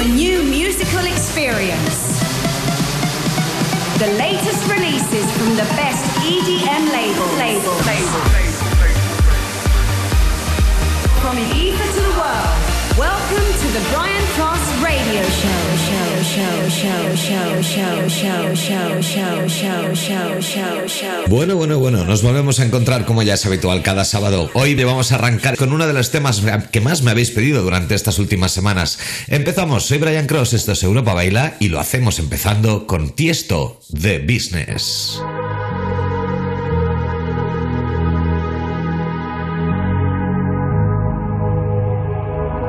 a new musical experience. The latest releases from the best EDM labels. Label. Label. From Ibiza to the world, welcome to the Brian Radio show. Bueno, bueno, bueno, nos volvemos a encontrar como ya es habitual cada sábado. Hoy vamos a arrancar con uno de los temas que más me habéis pedido durante estas últimas semanas. Empezamos, soy Brian Cross, esto es Europa Baila y lo hacemos empezando con Tiesto de Business.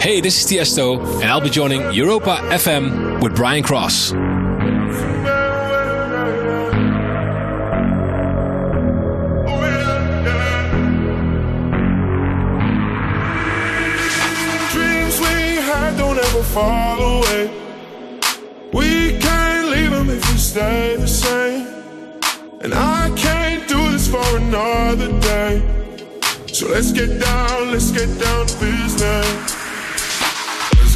Hey, this is Tiesto, and I'll be joining Europa FM with Brian Cross. Dreams we had don't ever fall away. We can't leave them if we stay the same. And I can't do this for another day. So let's get down, let's get down to business.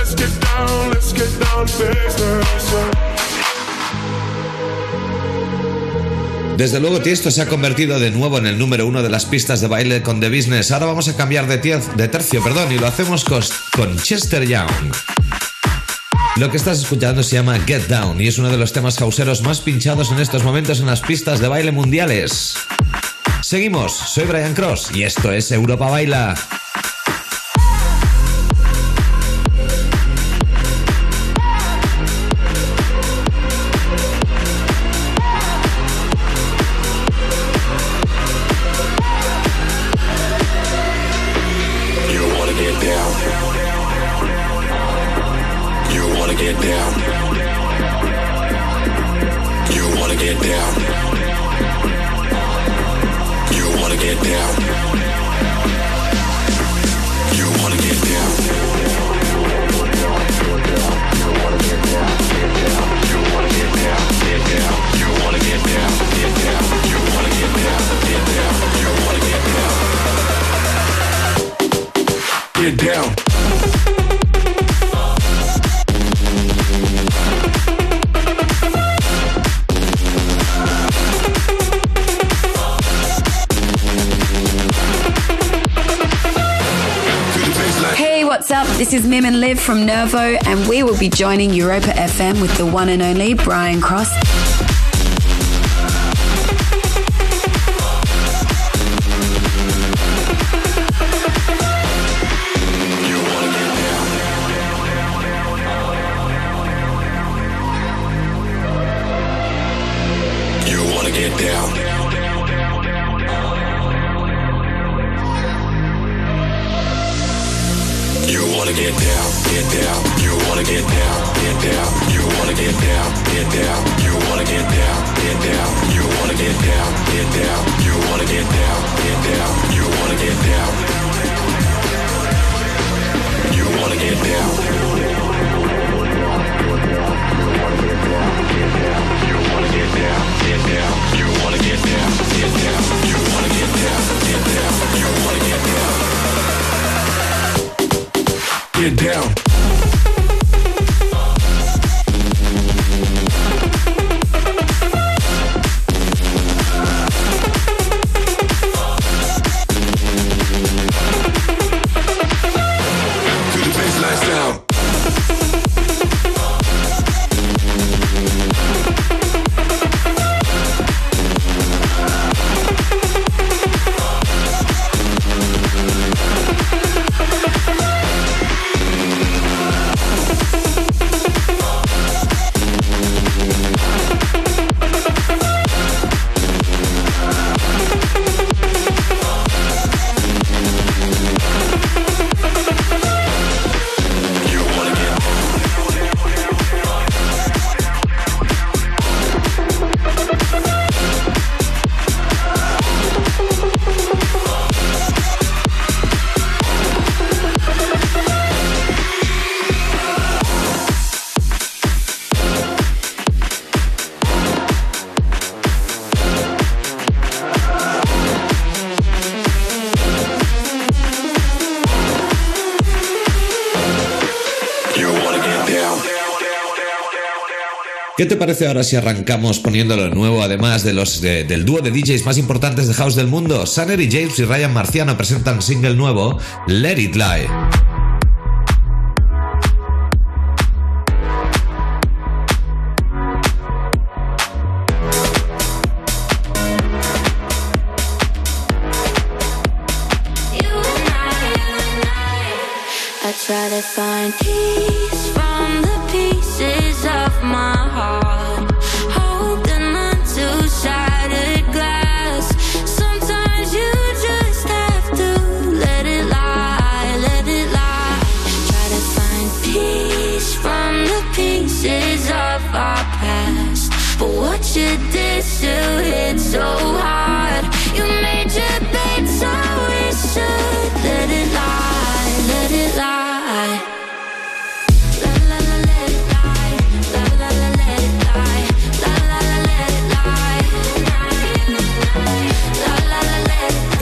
Let's get down, let's get down business. Desde luego Tiesto se ha convertido de nuevo en el número uno de las pistas de baile con The Business. Ahora vamos a cambiar de, de tercio perdón, y lo hacemos cos- con Chester Young. Lo que estás escuchando se llama Get Down y es uno de los temas causeros más pinchados en estos momentos en las pistas de baile mundiales. Seguimos, soy Brian Cross y esto es Europa Baila. From Nervo, and we will be joining Europa FM with the one and only Brian Cross. down. ¿Qué te parece ahora si arrancamos poniéndolo nuevo, además de los del dúo de DJs más importantes de house del mundo? Sanner y James y Ryan Marciano presentan single nuevo, Let It Lie.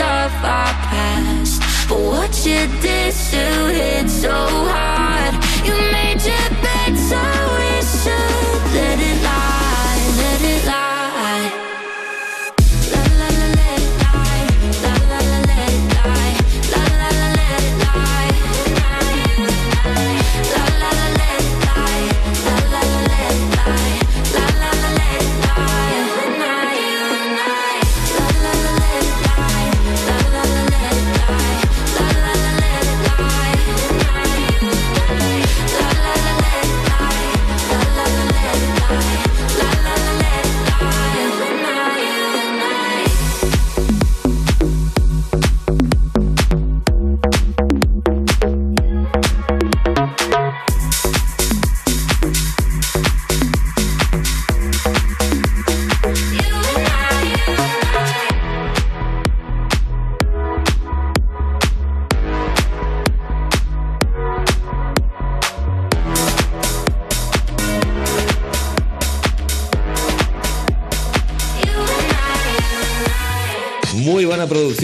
of our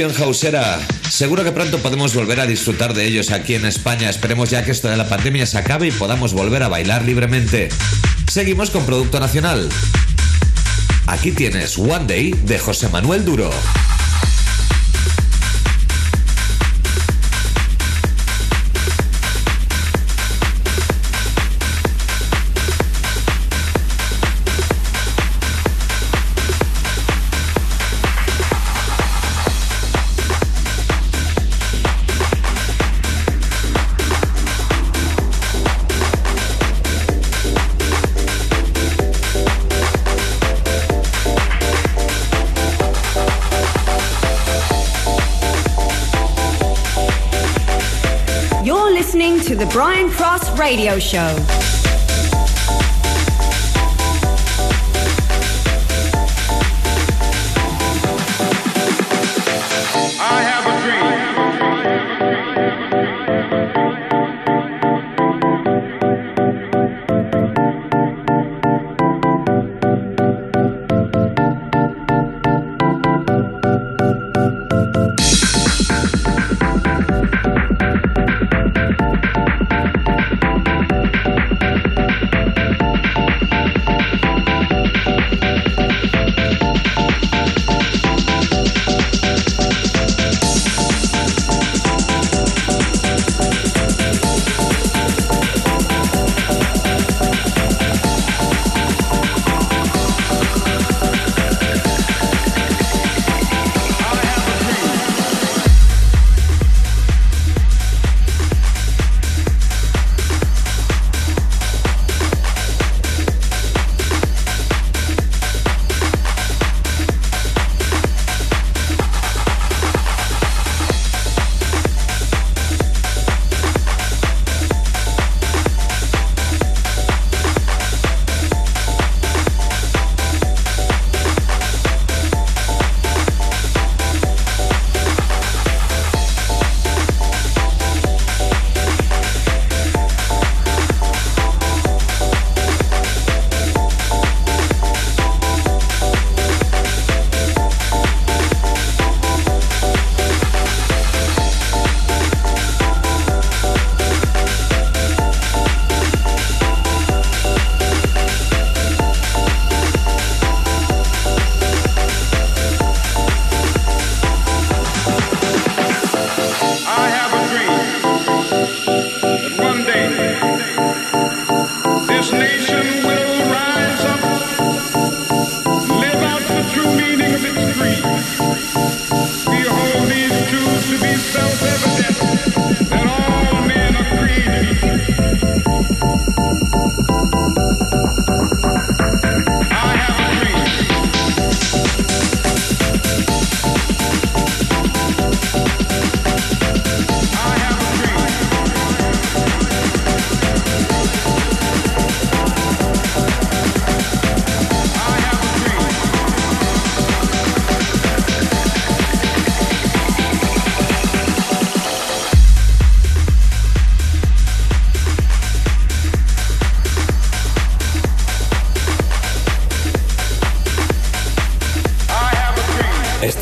producción. Seguro que pronto podemos volver a disfrutar de ellos aquí en España. Esperemos ya que esto de la pandemia se acabe y podamos volver a bailar libremente. Seguimos con Producto Nacional. Aquí tienes One Day de José Manuel Duro. radio show.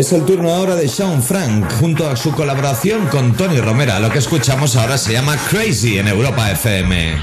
Es el turno ahora de Sean Frank junto a su colaboración con Tony Romera. Lo que escuchamos ahora se llama Crazy en Europa FM.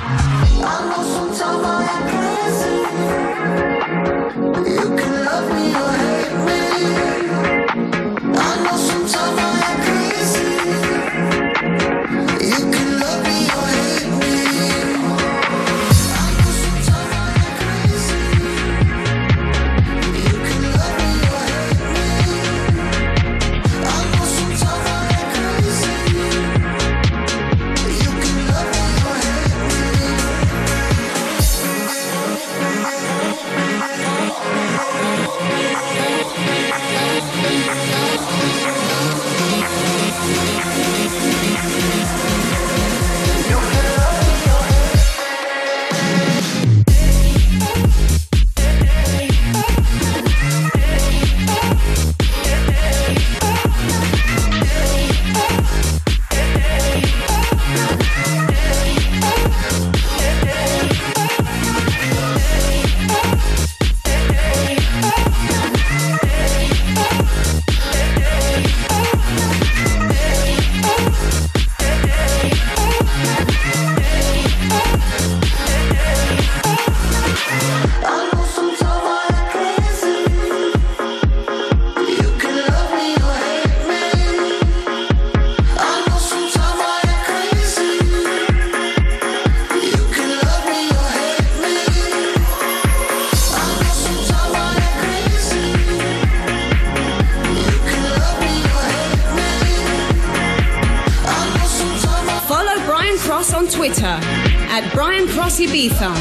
Ibiza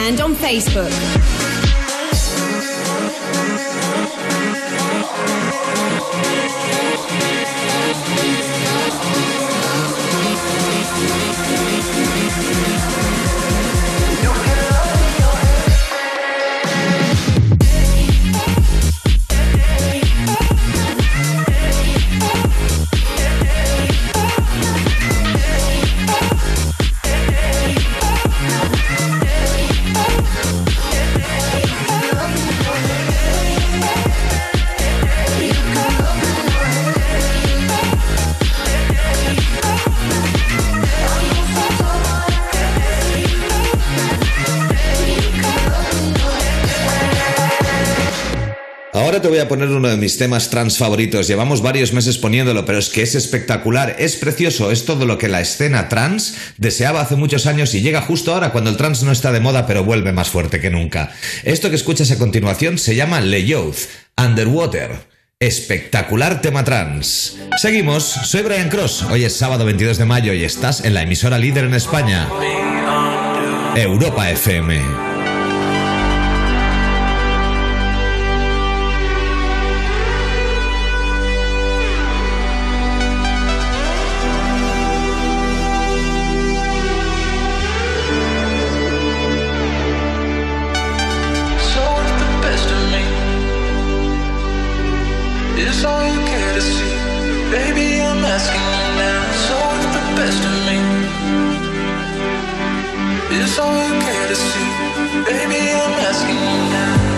and on Facebook. Uno de mis temas trans favoritos. Llevamos varios meses poniéndolo, pero es que es espectacular, es precioso, es todo lo que la escena trans deseaba hace muchos años y llega justo ahora cuando el trans no está de moda, pero vuelve más fuerte que nunca. Esto que escuchas a continuación se llama Le Youth, Underwater. Espectacular tema trans. Seguimos, soy Brian Cross. Hoy es sábado 22 de mayo y estás en la emisora líder en España. Europa FM. All you care to see? Baby, I'm asking you now.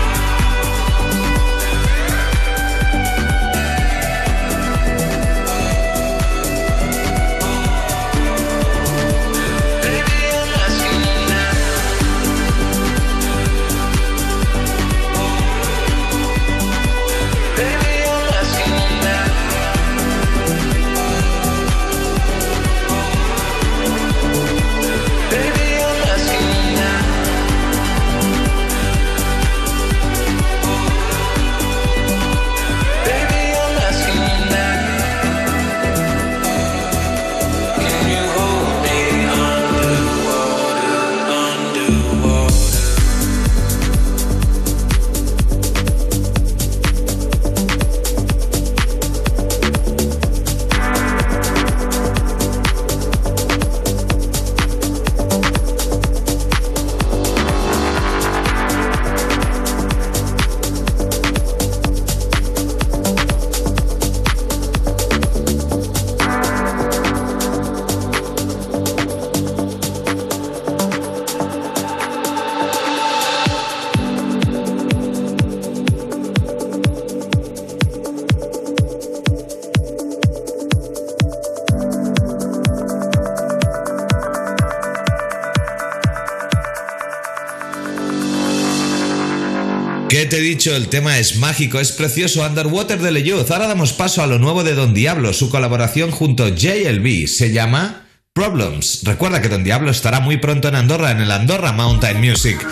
te he dicho, el tema es mágico, es precioso. Underwater de Leyuz. Ahora damos paso a lo nuevo de Don Diablo, su colaboración junto a JLB. Se llama Problems. Recuerda que Don Diablo estará muy pronto en Andorra, en el Andorra Mountain Music.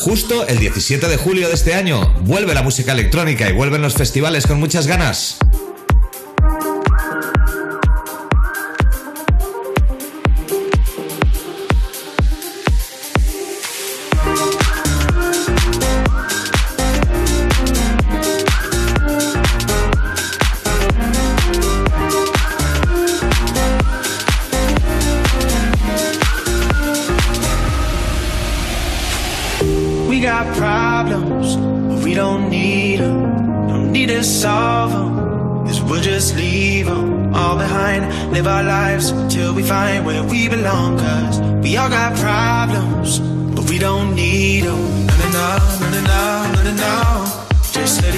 Justo el 17 de julio de este año, vuelve la música electrónica y vuelven los festivales con muchas ganas. city.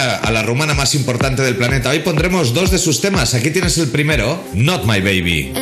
a, la rumana más importante del planeta. Hoy pondremos dos de sus temas. Aquí tienes el primero, Not My Baby.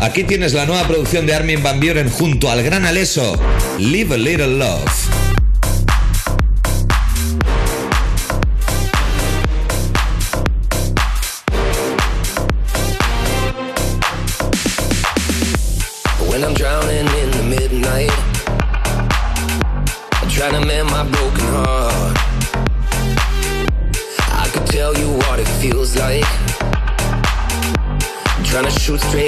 Aquí tienes la nueva producción de Armin Van Buren junto al gran Aleso, Live a Little Love. shoot straight.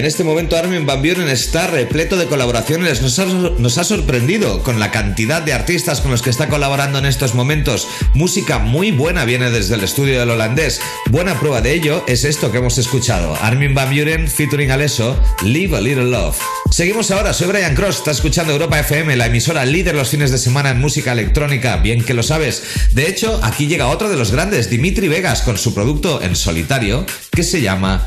En este momento Armin Van Buren está repleto de colaboraciones. Nos ha, sorprendido con la cantidad de artistas con los que está colaborando en estos momentos. Música muy buena viene desde el estudio del holandés. Buena prueba de ello es esto que hemos escuchado. Armin Van Buren featuring Alesso, Live a Little Love. Seguimos ahora, soy Brian Cross, está escuchando Europa FM, la emisora líder los fines de semana en música electrónica, bien que lo sabes. De hecho, aquí llega otro de los grandes, Dimitri Vegas, con su producto en solitario que se llama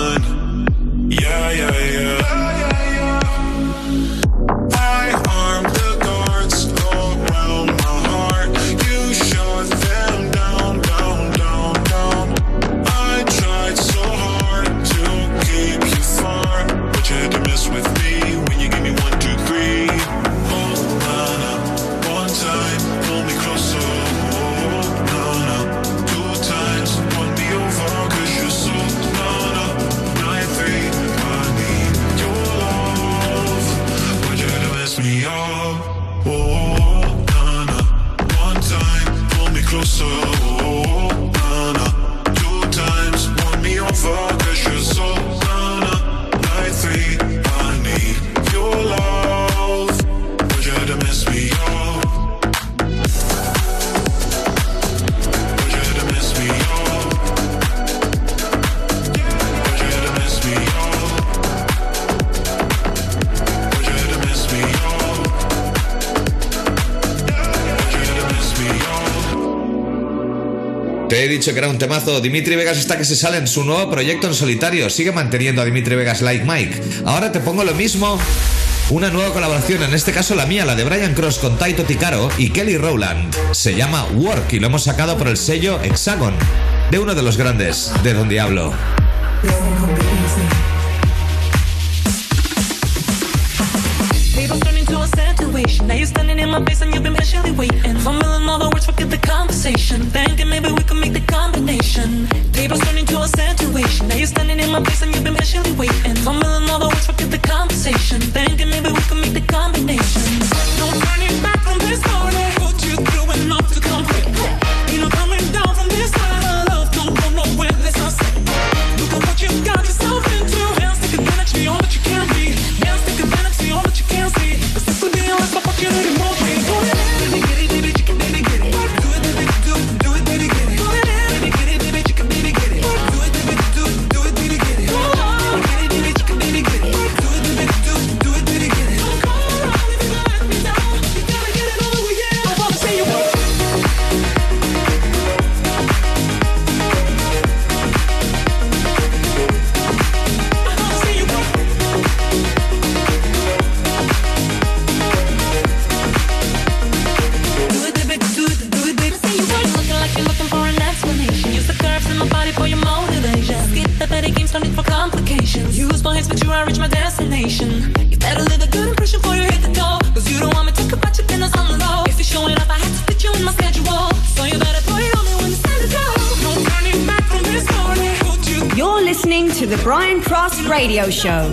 He dicho que era un temazo. Dimitri Vegas está que se sale en su nuevo proyecto en solitario. Sigue manteniendo a Dimitri Vegas like Mike. Ahora te pongo lo mismo. Una nueva colaboración, en este caso la mía, la de Brian Cross con Taito Ticaro y Kelly Rowland. Se llama Work y lo hemos sacado por el sello Hexagon, de uno de los grandes, de donde hablo. you standing in my face and you've been patiently waiting. Fumbling all the words, forget the conversation. Thinking maybe we can make the combination. I reach my destination. You better leave a good impression before you hit the door. Cause you don't want me talking about your business on the low. If you're showing up, I have to fit you in my schedule. So you better put it on me when. No turning back from this morning. You- are listening to the Brian Cross Radio Show.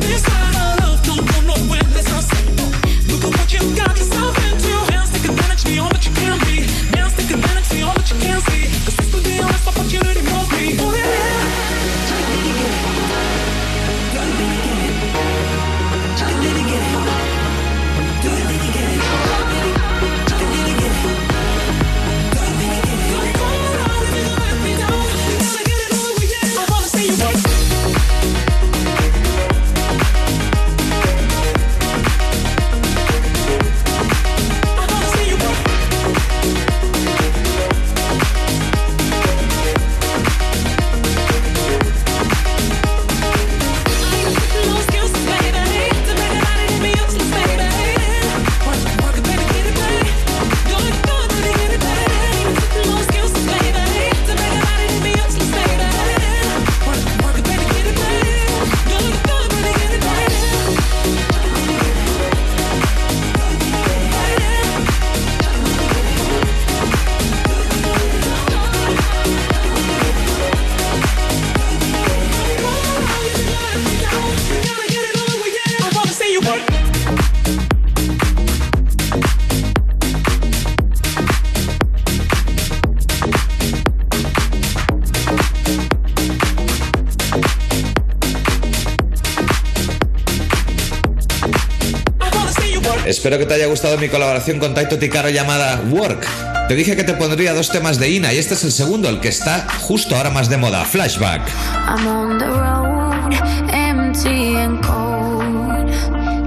Espero que te haya gustado mi colaboración con Taito Ticaro llamada Work. Te dije que te pondría dos temas de Ina y este es el segundo, el que está justo ahora más de moda, Flashback. I'm on the road, empty and cold,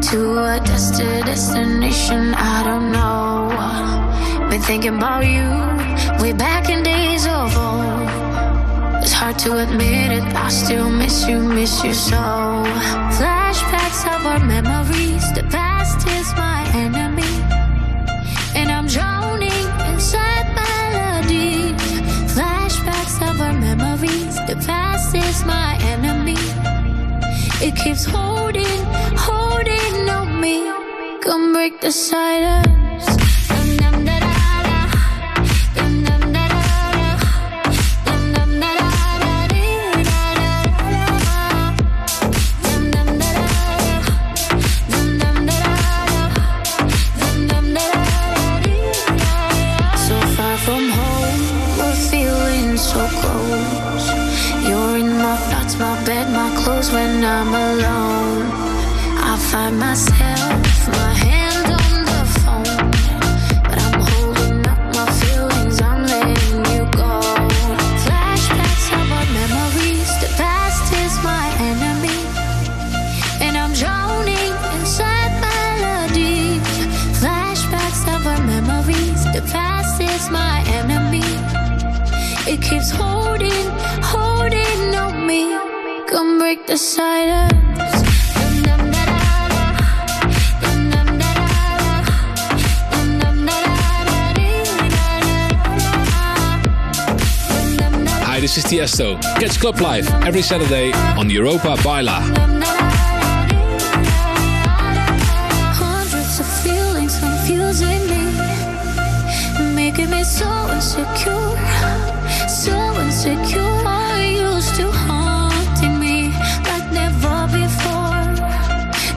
to a destination I don't know. Been thinking about you, way back in days of old. It's hard to admit it, I still miss you, miss you so. Flashbacks of our memories, the This is my enemy. It keeps holding, holding on me. Come break the silence. when I'm alone. I find myself. This is Tiesto. Catch Club Live every Saturday on Europa Baila. so insecure, so insecure. Haunting me like never before.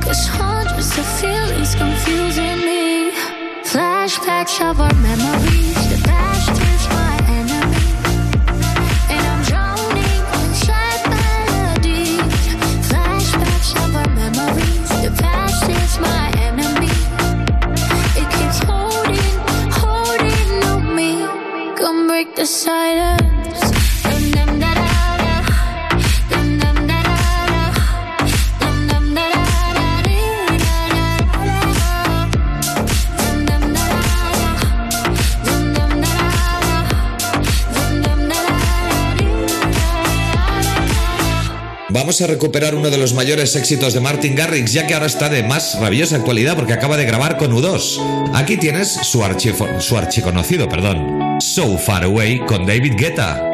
Cause hundreds of feelings confusing me. Flashbacks of our memories. Vamos a recuperar uno de los mayores éxitos de Martin Garrix, ya que ahora está de más rabiosa actualidad porque acaba de grabar con U2. Aquí tienes su, archivo, su archiconocido, perdón. So Far Away con David Guetta.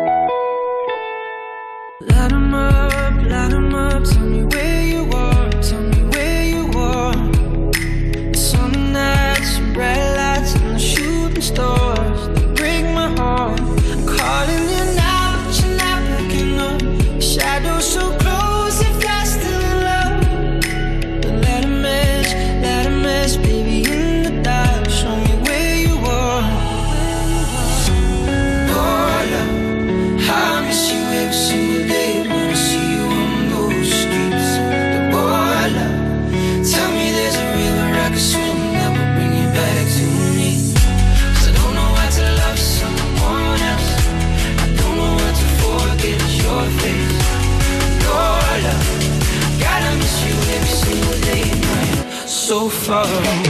other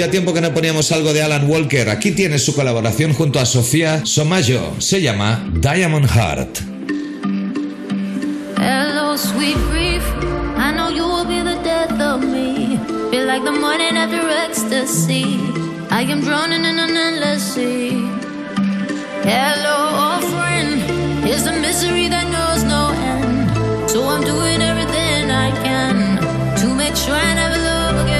Hacía tiempo que no poníamos algo de Alan Walker. Aquí tiene su colaboración junto a Sofía Somayo. Se llama Diamond Heart. Hello, sweet grief. I know you will be the death of me. Feel like the morning after ecstasy. I am drowning in an endless sea. Hello, old friend. It's a misery that knows no end. So I'm doing everything I can to make sure I never love again.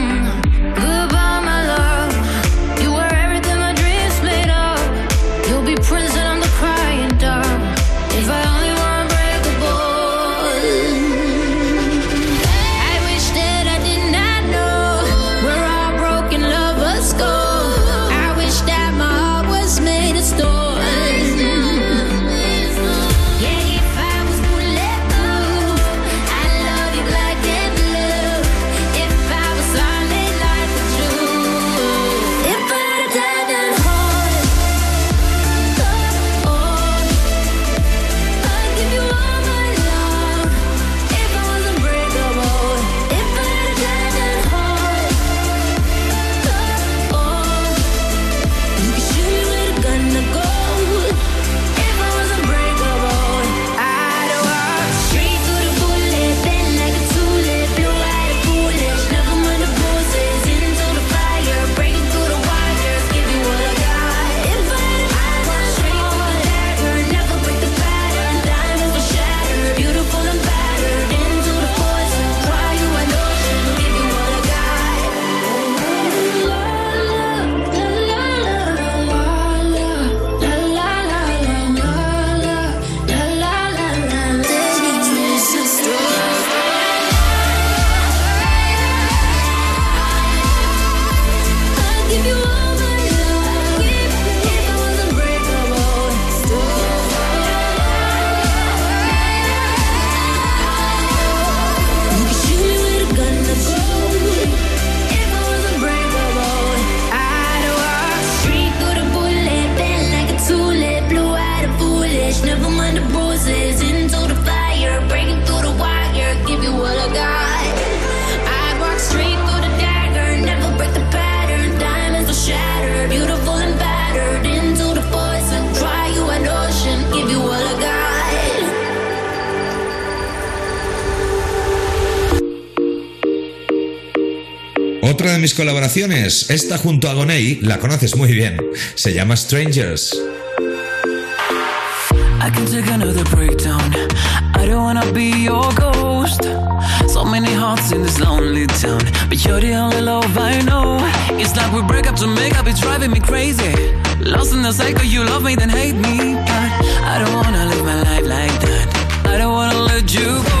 mis colaboraciones. Esta junto a Gonei la conoces muy bien. Se llama Strangers. I can take another breakdown. I don't wanna be your ghost. So many hearts in this lonely town. But you're the only love I know. It's like we break up to make up, it's driving me crazy. Lost in the cycle, you love me, then hate me. But I don't wanna live my life like that. I don't wanna let you go.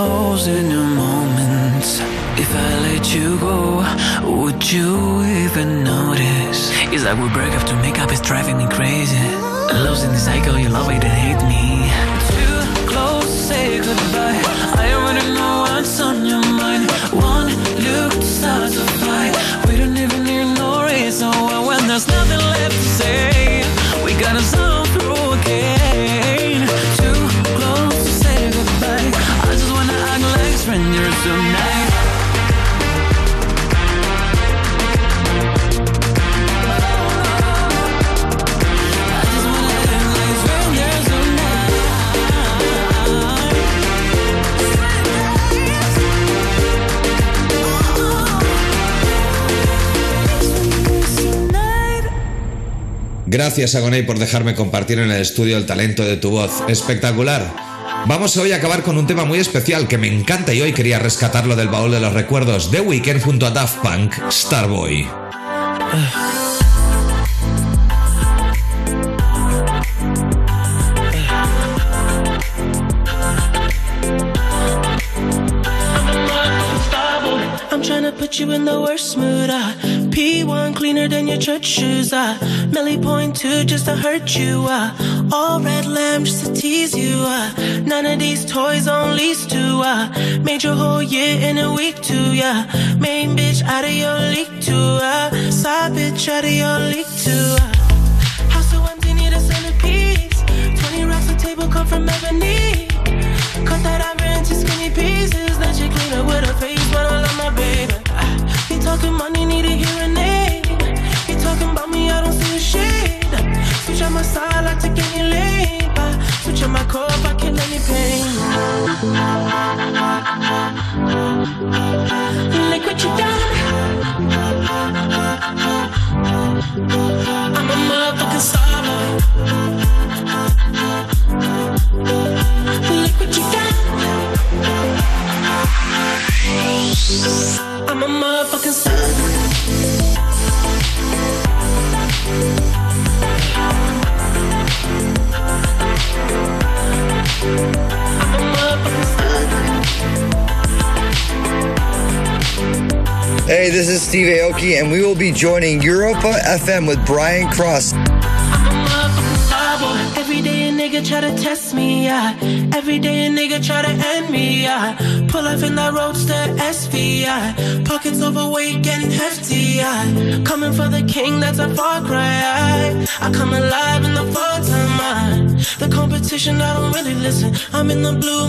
thousand moments If I let you go, would you even notice? It's like we break up tomorrow Gracias Agoney por dejarme compartir en el estudio el talento de tu voz. Espectacular. Vamos hoy a acabar con un tema muy especial que me encanta y hoy quería rescatarlo del baúl de los recuerdos. The Weeknd junto a Daft Punk, Starboy. Church shoes. Uh. Melly point two just to hurt you. Uh. All red lamb just to tease you. Uh. None of these toys on lease to. Uh. Made your whole year in a week too. Yeah. Main bitch out of your league too. Uh. Side bitch out of your league too. Uh. House so empty, need a centerpiece. 20 racks a table come from ebony. Cut that ivory into skinny pieces. Then she clean up with her face, but I love my baby. Ah, You talking money, need a hearing Switch my side, I take any lane. Ah, Switch on my core I kill any pain. Look what you done. I'm a motherfucking star. Look what you done. I'm a motherfucking star. Hey, this is Steve Aoki, and we will be joining Europa FM with Brian Cross. Nigga try to test me, yeah. Every day a nigga try to end me, yeah. Pull up in that roadster SV, yeah. Pockets overweight, getting hefty, yeah. Coming for the king, that's a far cry. I, I come alive in the fall time. The competition, I don't really listen. I'm in the blue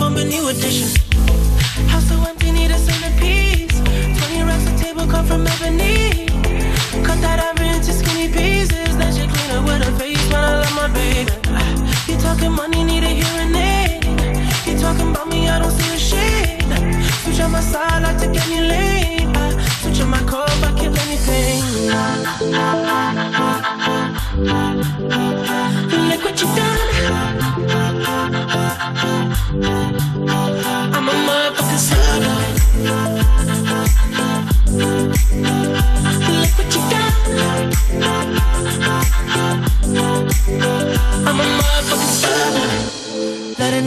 bumping new edition. Come from ebony. Cut that ivory into skinny pieces. Then she clean up with her face, but I love my baby. You talking money, need a hearing aid. You talking about me, I don't see a shade. Switch on my side, I take any lane. Ah, Switch on my core, I kill any pain. Look what you done.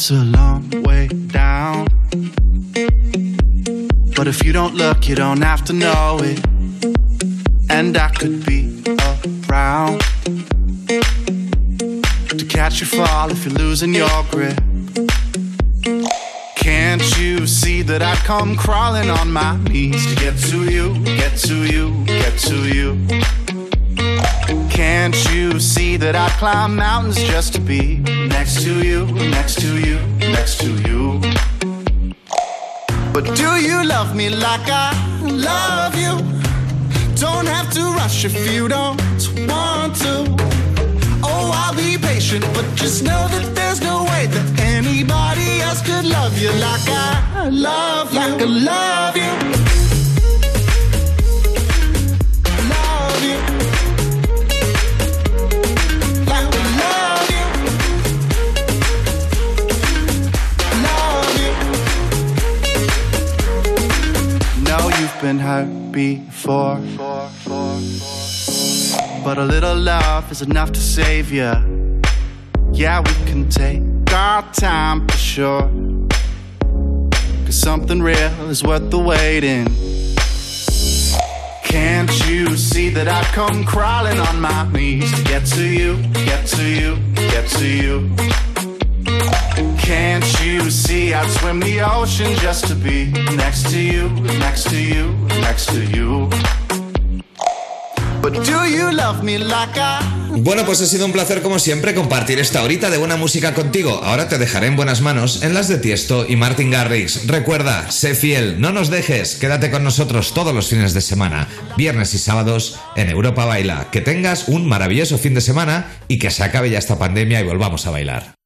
It's a long way down. But if you don't look, you don't have to know it. And I could be around to catch you fall if you're losing your grip. Can't you see that I'd come crawling on my knees to get to you, get to you, get to you? Can't you see that I'd climb mountains just to be next to you, next to you, next to you? But do you love me like I love you? Don't have to rush if you don't want to. Oh, I'll be patient, but just know that there's no way that anybody else could love you like I love you. Like I. Love you. Been hurt before. But a little love is enough to save you. Yeah, we can take our time for sure. Cause something real is worth the waiting. Can't you see that I've come crawling on my knees to get to you, get to you, get to you? Can't you see I'd swim the ocean just to be next to you, next to you, next to you? But do you love me Bueno, pues ha sido un placer como siempre compartir esta horita de buena música contigo. Ahora te dejaré en buenas manos en las de Tiesto y Martin Garrix. Recuerda, sé fiel, no nos dejes, quédate con nosotros todos los fines de semana, viernes y sábados en Europa Baila. Que tengas un maravilloso fin de semana y que se acabe ya esta pandemia y volvamos a bailar.